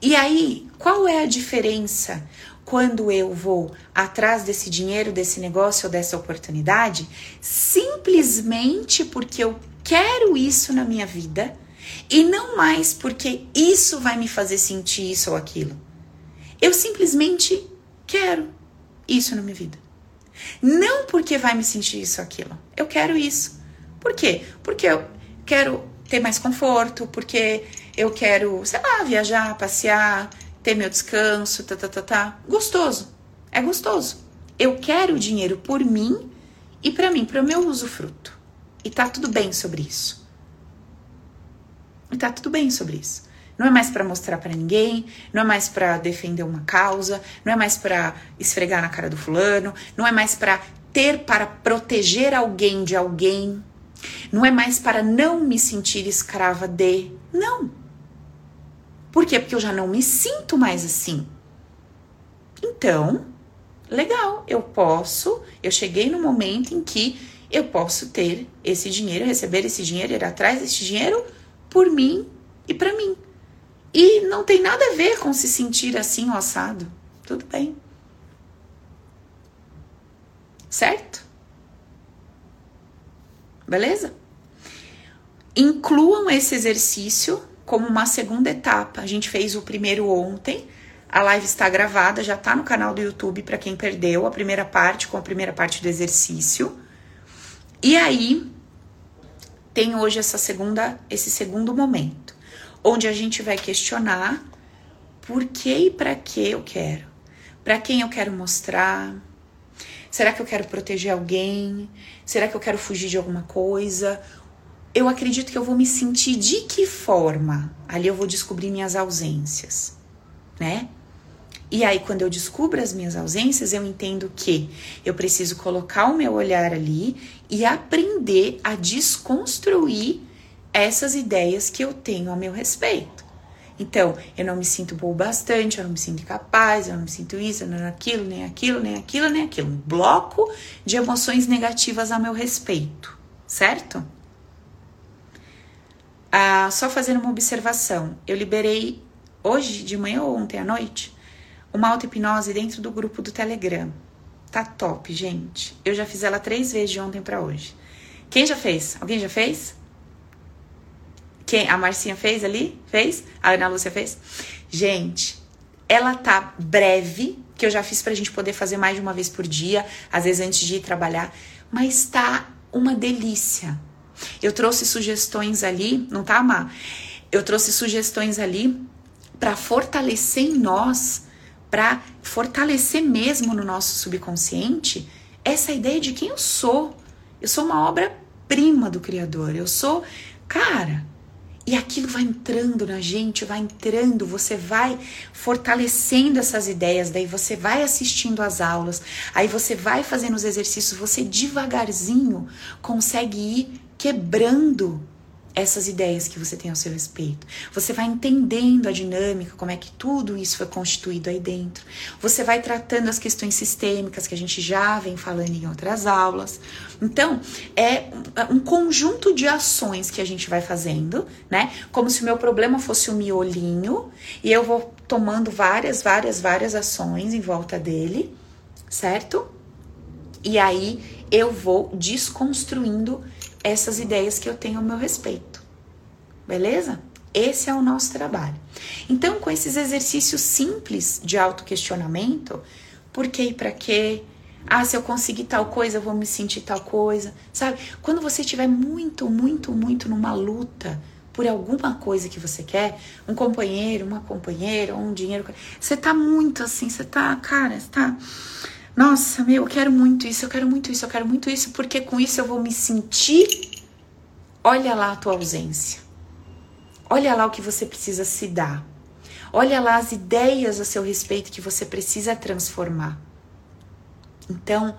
Speaker 1: E aí, qual é a diferença quando eu vou atrás desse dinheiro, desse negócio ou dessa oportunidade, simplesmente porque eu quero isso na minha vida e não mais porque isso vai me fazer sentir isso ou aquilo. Eu simplesmente quero isso na minha vida. Não porque vai me sentir isso aquilo. Eu quero isso. Por quê? Porque eu, quero ter mais conforto, porque eu quero, sei lá, viajar, passear, ter meu descanso, tá, tá, tá, tá. Gostoso. É gostoso. Eu quero dinheiro por mim e para mim, para o meu usufruto. E tá tudo bem sobre isso. E tá tudo bem sobre isso. Não é mais para mostrar para ninguém, não é mais para defender uma causa, não é mais para esfregar na cara do fulano, não é mais para ter para proteger alguém de alguém. Não é mais para não me sentir escrava de. Não. Por quê? Porque eu já não me sinto mais assim. Então, legal, eu posso, eu cheguei no momento em que eu posso ter esse dinheiro, receber esse dinheiro, ir atrás desse dinheiro por mim e para mim. E não tem nada a ver com se sentir assim ou assado. Tudo bem. Certo? Beleza? Incluam esse exercício como uma segunda etapa. A gente fez o primeiro ontem. A live está gravada, já está no canal do YouTube para quem perdeu a primeira parte com a primeira parte do exercício. E aí tem hoje essa segunda, esse segundo momento, onde a gente vai questionar por que e para que eu quero, para quem eu quero mostrar, Será que eu quero proteger alguém? Será que eu quero fugir de alguma coisa? Eu acredito que eu vou me sentir de que forma? Ali eu vou descobrir minhas ausências, né? E aí, quando eu descubro as minhas ausências, eu entendo que eu preciso colocar o meu olhar ali e aprender a desconstruir essas ideias que eu tenho a meu respeito. Então, eu não me sinto boa bastante, eu não me sinto incapaz, eu não me sinto isso, não aquilo, nem aquilo, nem aquilo, nem aquilo. Um bloco de emoções negativas a meu respeito, certo? Ah, só fazendo uma observação, eu liberei hoje de manhã ou ontem à noite uma auto-hipnose dentro do grupo do Telegram. Tá top, gente. Eu já fiz ela três vezes de ontem para hoje. Quem já fez? Alguém já fez? Quem? A Marcinha fez ali? Fez? A Ana Lúcia fez? Gente, ela tá breve, que eu já fiz pra gente poder fazer mais de uma vez por dia, às vezes antes de ir trabalhar, mas tá uma delícia. Eu trouxe sugestões ali, não tá, Má? Eu trouxe sugestões ali para fortalecer em nós, para fortalecer mesmo no nosso subconsciente essa ideia de quem eu sou. Eu sou uma obra-prima do Criador. Eu sou, cara, e aquilo vai entrando na gente, vai entrando, você vai fortalecendo essas ideias, daí você vai assistindo às aulas, aí você vai fazendo os exercícios, você devagarzinho consegue ir quebrando essas ideias que você tem ao seu respeito. Você vai entendendo a dinâmica, como é que tudo isso foi constituído aí dentro. Você vai tratando as questões sistêmicas que a gente já vem falando em outras aulas. Então, é um conjunto de ações que a gente vai fazendo, né? Como se o meu problema fosse um miolinho e eu vou tomando várias, várias, várias ações em volta dele, certo? E aí eu vou desconstruindo essas ideias que eu tenho ao meu respeito. Beleza? Esse é o nosso trabalho. Então, com esses exercícios simples de autoquestionamento, por que e para quê? Ah, se eu conseguir tal coisa, eu vou me sentir tal coisa, sabe? Quando você estiver muito, muito, muito numa luta por alguma coisa que você quer, um companheiro, uma companheira, um dinheiro, você tá muito assim, você tá, cara, você tá nossa, meu, eu quero muito isso, eu quero muito isso, eu quero muito isso, porque com isso eu vou me sentir. Olha lá a tua ausência. Olha lá o que você precisa se dar. Olha lá as ideias a seu respeito que você precisa transformar. Então,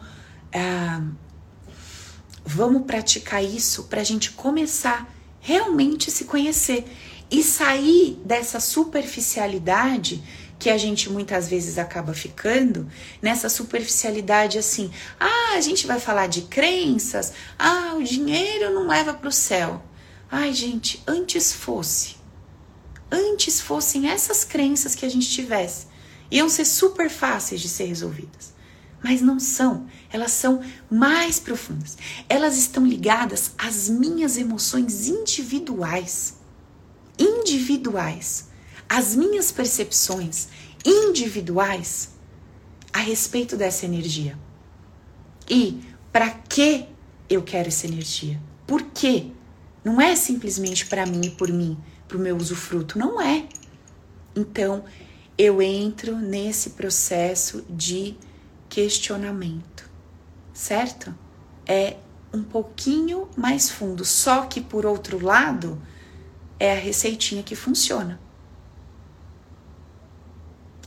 Speaker 1: ah, vamos praticar isso para a gente começar realmente se conhecer e sair dessa superficialidade que a gente muitas vezes acaba ficando nessa superficialidade assim. Ah, a gente vai falar de crenças. Ah, o dinheiro não leva para o céu. Ai, gente, antes fosse. Antes fossem essas crenças que a gente tivesse. Iam ser super fáceis de ser resolvidas. Mas não são. Elas são mais profundas. Elas estão ligadas às minhas emoções individuais. Individuais as minhas percepções individuais a respeito dessa energia. E para que eu quero essa energia? Por quê? Não é simplesmente para mim e por mim, para o meu usufruto, não é. Então, eu entro nesse processo de questionamento, certo? É um pouquinho mais fundo, só que por outro lado, é a receitinha que funciona.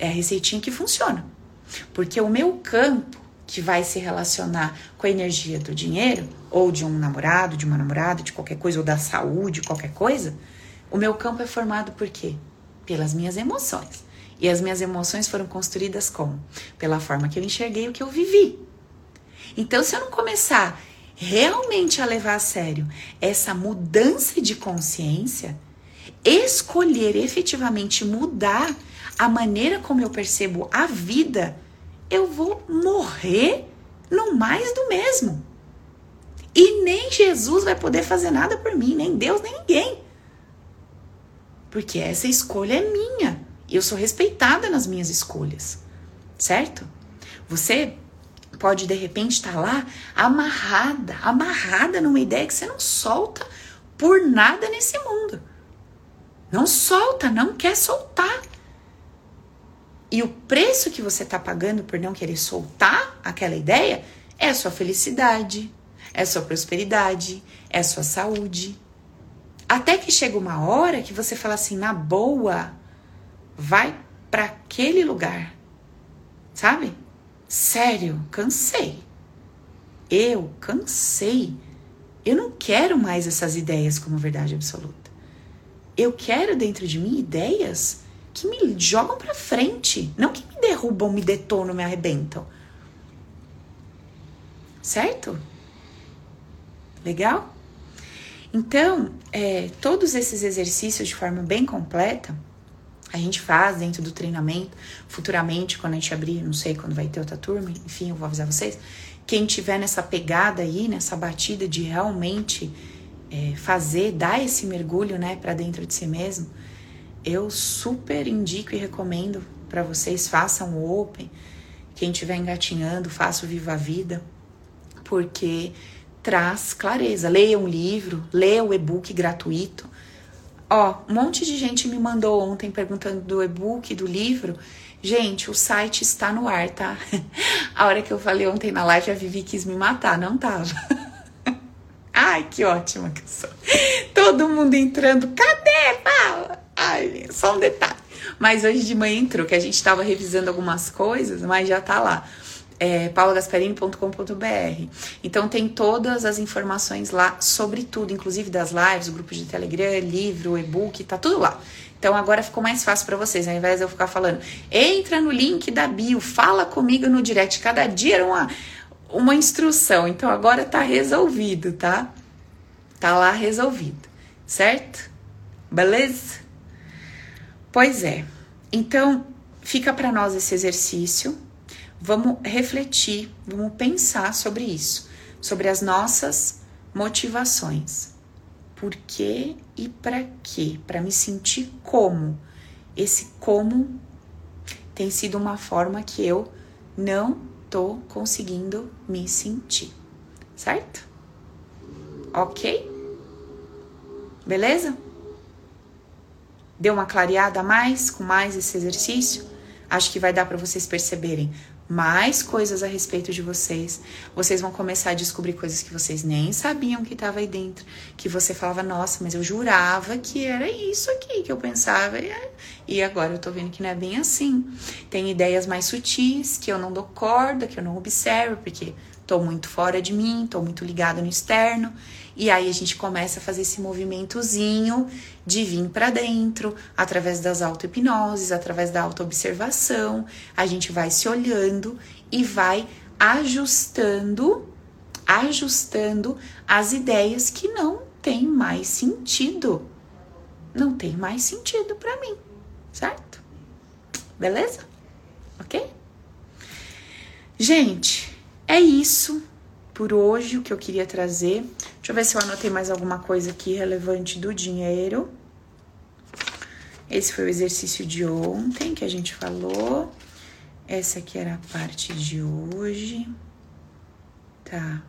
Speaker 1: É a receitinha que funciona. Porque o meu campo que vai se relacionar com a energia do dinheiro, ou de um namorado, de uma namorada, de qualquer coisa, ou da saúde, qualquer coisa, o meu campo é formado por quê? Pelas minhas emoções. E as minhas emoções foram construídas como? Pela forma que eu enxerguei o que eu vivi. Então, se eu não começar realmente a levar a sério essa mudança de consciência, escolher efetivamente mudar a maneira como eu percebo a vida, eu vou morrer no mais do mesmo. E nem Jesus vai poder fazer nada por mim, nem Deus, nem ninguém. Porque essa escolha é minha. E eu sou respeitada nas minhas escolhas. Certo? Você pode de repente estar tá lá amarrada, amarrada numa ideia que você não solta por nada nesse mundo. Não solta, não quer soltar. E o preço que você está pagando por não querer soltar aquela ideia é a sua felicidade, é a sua prosperidade, é a sua saúde. Até que chega uma hora que você fala assim, na boa, vai para aquele lugar. Sabe? Sério, cansei. Eu cansei. Eu não quero mais essas ideias como verdade absoluta. Eu quero dentro de mim ideias que me jogam para frente, não que me derrubam, me detonam, me arrebentam. Certo? Legal? Então, é, todos esses exercícios de forma bem completa, a gente faz dentro do treinamento. Futuramente, quando a gente abrir, não sei quando vai ter outra turma, enfim, eu vou avisar vocês. Quem tiver nessa pegada aí, nessa batida de realmente é, fazer, dar esse mergulho, né, para dentro de si mesmo, eu super indico e recomendo para vocês façam o Open. Quem estiver engatinhando, faça o Viva a Vida, porque traz clareza. Leia um livro, leia o e-book gratuito. Ó, um monte de gente me mandou ontem perguntando do e-book, do livro. Gente, o site está no ar, tá? A hora que eu falei ontem na live, a Vivi quis me matar, não tava. Ai, que ótima que eu sou. Todo mundo entrando, cadê, Paula? Ai, só um detalhe. Mas hoje de manhã entrou, que a gente estava revisando algumas coisas, mas já tá lá. É, paulagasparini.com.br. Então tem todas as informações lá sobre tudo, inclusive das lives, grupo de Telegram, livro, e-book, tá tudo lá. Então agora ficou mais fácil para vocês, ao invés de eu ficar falando, entra no link da bio, fala comigo no direct. Cada dia era uma, uma instrução. Então agora tá resolvido, tá? Tá lá resolvido, certo? Beleza? Pois é. Então fica para nós esse exercício. Vamos refletir, vamos pensar sobre isso, sobre as nossas motivações por quê e para quê, para me sentir como. Esse como tem sido uma forma que eu não tô conseguindo me sentir, certo? Ok? Beleza? Deu uma clareada a mais com mais esse exercício? Acho que vai dar para vocês perceberem mais coisas a respeito de vocês. Vocês vão começar a descobrir coisas que vocês nem sabiam que estava aí dentro. Que você falava, nossa, mas eu jurava que era isso aqui que eu pensava. E agora eu tô vendo que não é bem assim. Tem ideias mais sutis que eu não dou corda, que eu não observo, porque tô muito fora de mim, tô muito ligada no externo. E aí a gente começa a fazer esse movimentozinho de vir para dentro, através das auto-hipnoses, através da auto-observação. A gente vai se olhando e vai ajustando, ajustando as ideias que não tem mais sentido. Não tem mais sentido para mim, certo? Beleza? Ok? Gente, é isso por hoje o que eu queria trazer. Deixa eu ver se eu anotei mais alguma coisa aqui relevante do dinheiro. Esse foi o exercício de ontem que a gente falou. Essa aqui era a parte de hoje. Tá.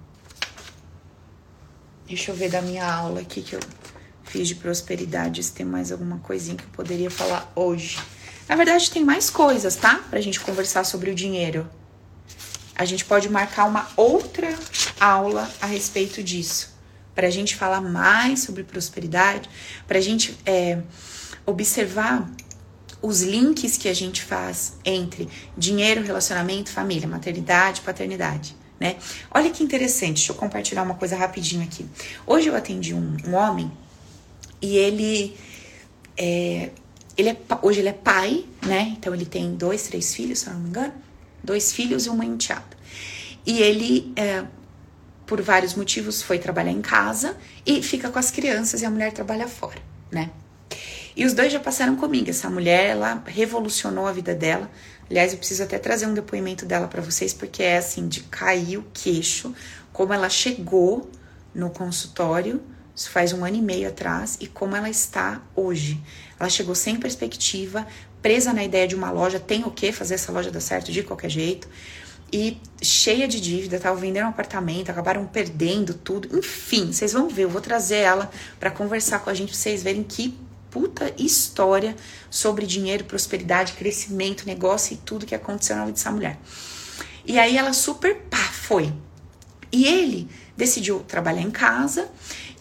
Speaker 1: Deixa eu ver da minha aula aqui que eu fiz de prosperidade, se tem mais alguma coisinha que eu poderia falar hoje. Na verdade, tem mais coisas, tá? Pra gente conversar sobre o dinheiro. A gente pode marcar uma outra aula a respeito disso, para a gente falar mais sobre prosperidade, para a gente é, observar os links que a gente faz entre dinheiro, relacionamento, família, maternidade, paternidade. Né? Olha que interessante, deixa eu compartilhar uma coisa rapidinho aqui. Hoje eu atendi um, um homem e ele é, ele é, hoje ele é pai, né? Então ele tem dois, três filhos, se eu não me engano, dois filhos e uma enteada. E ele é, por vários motivos, foi trabalhar em casa e fica com as crianças e a mulher trabalha fora, né? E os dois já passaram comigo. Essa mulher, ela revolucionou a vida dela. Aliás, eu preciso até trazer um depoimento dela para vocês, porque é assim, de cair o queixo, como ela chegou no consultório, isso faz um ano e meio atrás, e como ela está hoje. Ela chegou sem perspectiva, presa na ideia de uma loja, tem o que fazer essa loja dar certo de qualquer jeito e cheia de dívida, estavam vendendo um apartamento, acabaram perdendo tudo. Enfim, vocês vão ver, eu vou trazer ela para conversar com a gente, pra vocês verem que puta história sobre dinheiro, prosperidade, crescimento, negócio e tudo que aconteceu na vida dessa mulher. E aí ela super pá, foi. E ele decidiu trabalhar em casa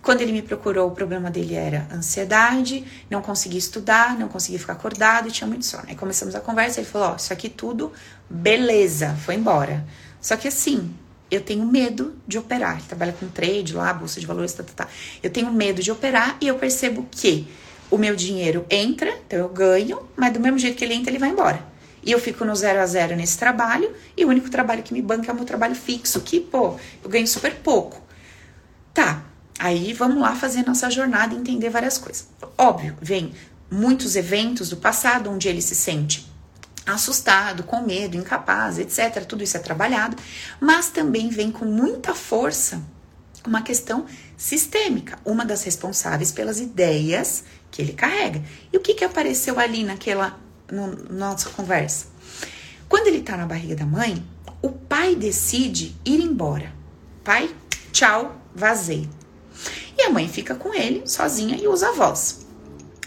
Speaker 1: quando ele me procurou, o problema dele era ansiedade, não conseguia estudar, não conseguia ficar acordado e tinha muito sono. Aí começamos a conversa, ele falou: Ó, oh, isso aqui tudo, beleza, foi embora. Só que assim, eu tenho medo de operar. Ele trabalha com trade lá, bolsa de valores, tá, tá, tá. Eu tenho medo de operar e eu percebo que o meu dinheiro entra, então eu ganho, mas do mesmo jeito que ele entra, ele vai embora. E eu fico no zero a zero nesse trabalho, e o único trabalho que me banca é o meu trabalho fixo, que, pô, eu ganho super pouco. Tá, Aí vamos lá fazer nossa jornada e entender várias coisas. Óbvio, vem muitos eventos do passado onde ele se sente assustado, com medo, incapaz, etc. Tudo isso é trabalhado, mas também vem com muita força uma questão sistêmica, uma das responsáveis pelas ideias que ele carrega. E o que, que apareceu ali naquela no, nossa conversa? Quando ele está na barriga da mãe, o pai decide ir embora. Pai, tchau, vazei. E a mãe fica com ele sozinha e usa a voz.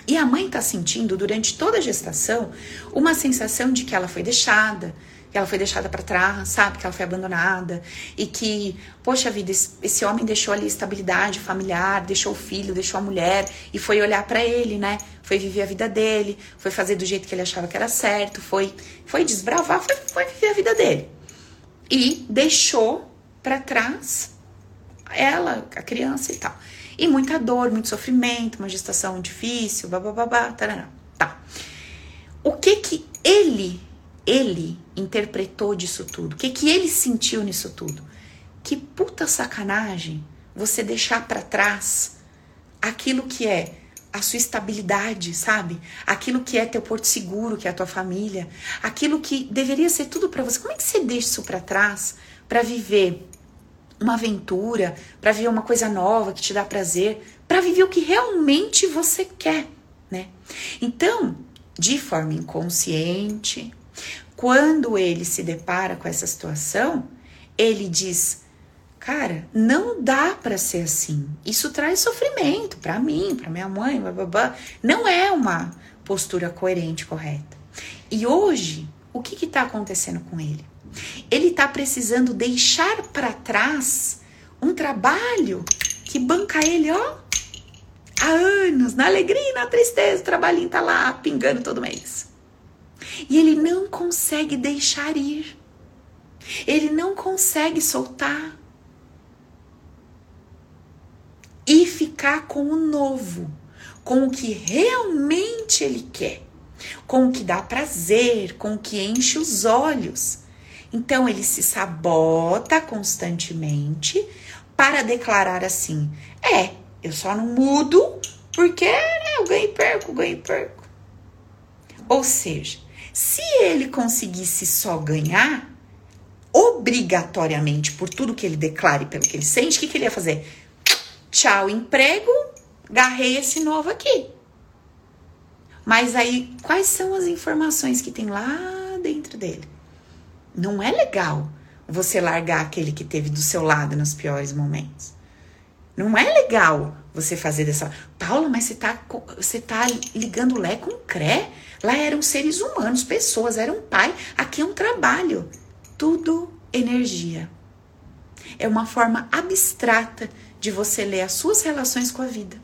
Speaker 1: E a mãe tá sentindo durante toda a gestação uma sensação de que ela foi deixada, que ela foi deixada para trás, sabe? Que ela foi abandonada e que, poxa vida, esse homem deixou ali estabilidade familiar, deixou o filho, deixou a mulher e foi olhar para ele, né? Foi viver a vida dele, foi fazer do jeito que ele achava que era certo, foi, foi desbravar, foi, foi viver a vida dele. E deixou para trás ela, a criança e tal. E muita dor, muito sofrimento, uma gestação difícil, babá, tarará. Tá. O que que ele ele interpretou disso tudo? O que, que ele sentiu nisso tudo? Que puta sacanagem você deixar para trás aquilo que é a sua estabilidade, sabe? Aquilo que é teu porto seguro, que é a tua família, aquilo que deveria ser tudo para você. Como é que você deixa isso para trás para viver uma aventura, para viver uma coisa nova que te dá prazer, para viver o que realmente você quer, né? Então, de forma inconsciente, quando ele se depara com essa situação, ele diz: Cara, não dá para ser assim. Isso traz sofrimento para mim, para minha mãe, blá, blá, blá. Não é uma postura coerente, correta. E hoje, o que está acontecendo com ele? Ele está precisando deixar para trás um trabalho que banca ele, ó, há anos, na alegria e na tristeza, o trabalhinho tá lá pingando todo mês. E ele não consegue deixar ir. Ele não consegue soltar. E ficar com o novo, com o que realmente ele quer, com o que dá prazer, com o que enche os olhos. Então ele se sabota constantemente para declarar assim: é, eu só não mudo porque né, eu ganho e perco, ganho e perco. Ou seja, se ele conseguisse só ganhar, obrigatoriamente, por tudo que ele declare, pelo que ele sente, o que, que ele ia fazer? Tchau, emprego, garrei esse novo aqui. Mas aí, quais são as informações que tem lá dentro dele? Não é legal você largar aquele que teve do seu lado nos piores momentos. Não é legal você fazer dessa. Paula, mas você tá, você tá ligando Lé com Cré? Lá eram seres humanos, pessoas, era um pai. Aqui é um trabalho. Tudo energia. É uma forma abstrata de você ler as suas relações com a vida.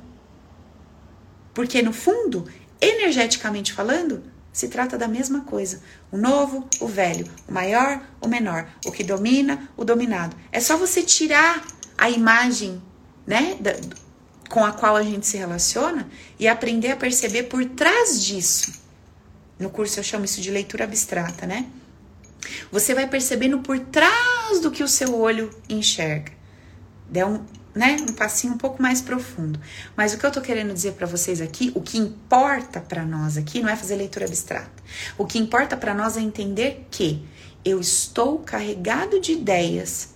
Speaker 1: Porque no fundo, energeticamente falando, se trata da mesma coisa. O novo, o velho, o maior, o menor, o que domina, o dominado. É só você tirar a imagem, né, da, com a qual a gente se relaciona e aprender a perceber por trás disso no curso eu chamo isso de leitura abstrata, né? Você vai percebendo por trás do que o seu olho enxerga. Dá um, né, um passinho um pouco mais profundo. Mas o que eu tô querendo dizer para vocês aqui, o que importa para nós aqui não é fazer leitura abstrata. O que importa para nós é entender que eu estou carregado de ideias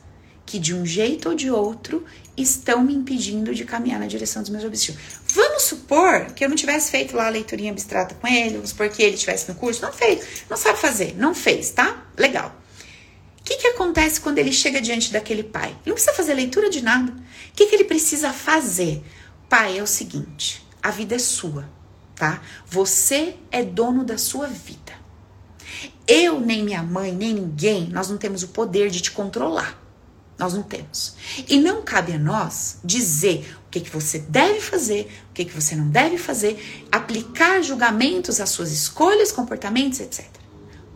Speaker 1: que de um jeito ou de outro estão me impedindo de caminhar na direção dos meus objetivos. Vamos supor que eu não tivesse feito lá a leiturinha abstrata com ele, vamos supor que ele tivesse no curso, não fez, não sabe fazer, não fez, tá? Legal. O que, que acontece quando ele chega diante daquele pai? Ele não precisa fazer leitura de nada. O que, que ele precisa fazer? Pai, é o seguinte: a vida é sua, tá? Você é dono da sua vida. Eu, nem minha mãe, nem ninguém, nós não temos o poder de te controlar. Nós não temos. E não cabe a nós dizer o que, que você deve fazer, o que, que você não deve fazer, aplicar julgamentos às suas escolhas, comportamentos, etc.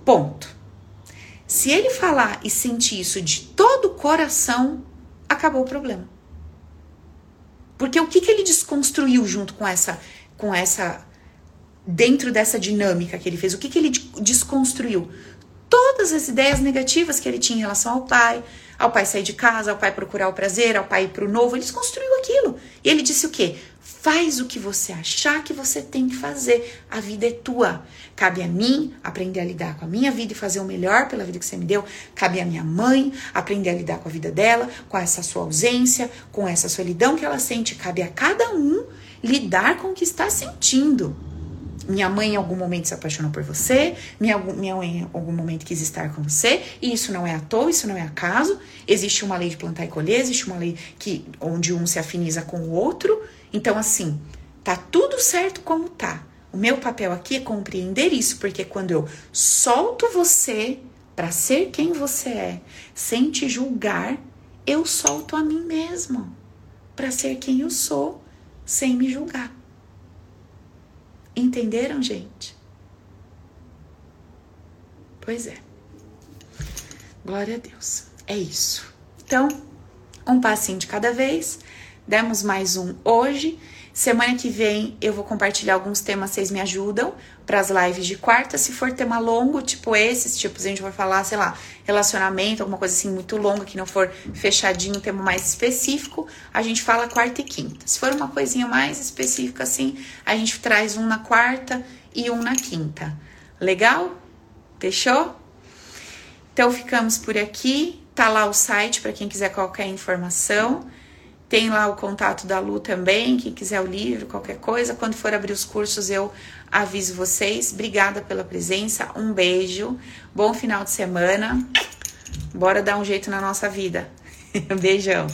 Speaker 1: Ponto. Se ele falar e sentir isso de todo o coração, acabou o problema. Porque o que, que ele desconstruiu junto com essa, com essa, dentro dessa dinâmica que ele fez? O que, que ele desconstruiu? Todas as ideias negativas que ele tinha em relação ao pai, ao pai sair de casa, ao pai procurar o prazer, ao pai ir pro novo. Ele desconstruiu aquilo. E ele disse o quê? Faz o que você achar que você tem que fazer. A vida é tua. Cabe a mim aprender a lidar com a minha vida e fazer o melhor pela vida que você me deu. Cabe a minha mãe aprender a lidar com a vida dela, com essa sua ausência, com essa solidão que ela sente. Cabe a cada um lidar com o que está sentindo. minha mãe em algum momento se apaixonou por você, minha, minha mãe em algum momento quis estar com você, e isso não é à toa, isso não é acaso. Existe uma lei de plantar e colher, existe uma lei que onde um se afiniza com o outro. Então, assim, tá tudo certo como tá. O meu papel aqui é compreender isso, porque quando eu solto você para ser quem você é, sem te julgar, eu solto a mim mesmo para ser quem eu sou, sem me julgar. Entenderam, gente? Pois é. Glória a Deus. É isso. Então, um passinho de cada vez. Demos mais um hoje. Semana que vem eu vou compartilhar alguns temas, vocês me ajudam para as lives de quarta. Se for tema longo, tipo esses, tipo, a gente vai falar, sei lá, relacionamento, alguma coisa assim muito longa, que não for fechadinho, tema mais específico, a gente fala quarta e quinta. Se for uma coisinha mais específica assim, a gente traz um na quarta e um na quinta. Legal? Fechou? Então ficamos por aqui. Tá lá o site para quem quiser qualquer informação. Tem lá o contato da Lu também, quem quiser o livro, qualquer coisa. Quando for abrir os cursos, eu aviso vocês. Obrigada pela presença, um beijo, bom final de semana. Bora dar um jeito na nossa vida. Beijão.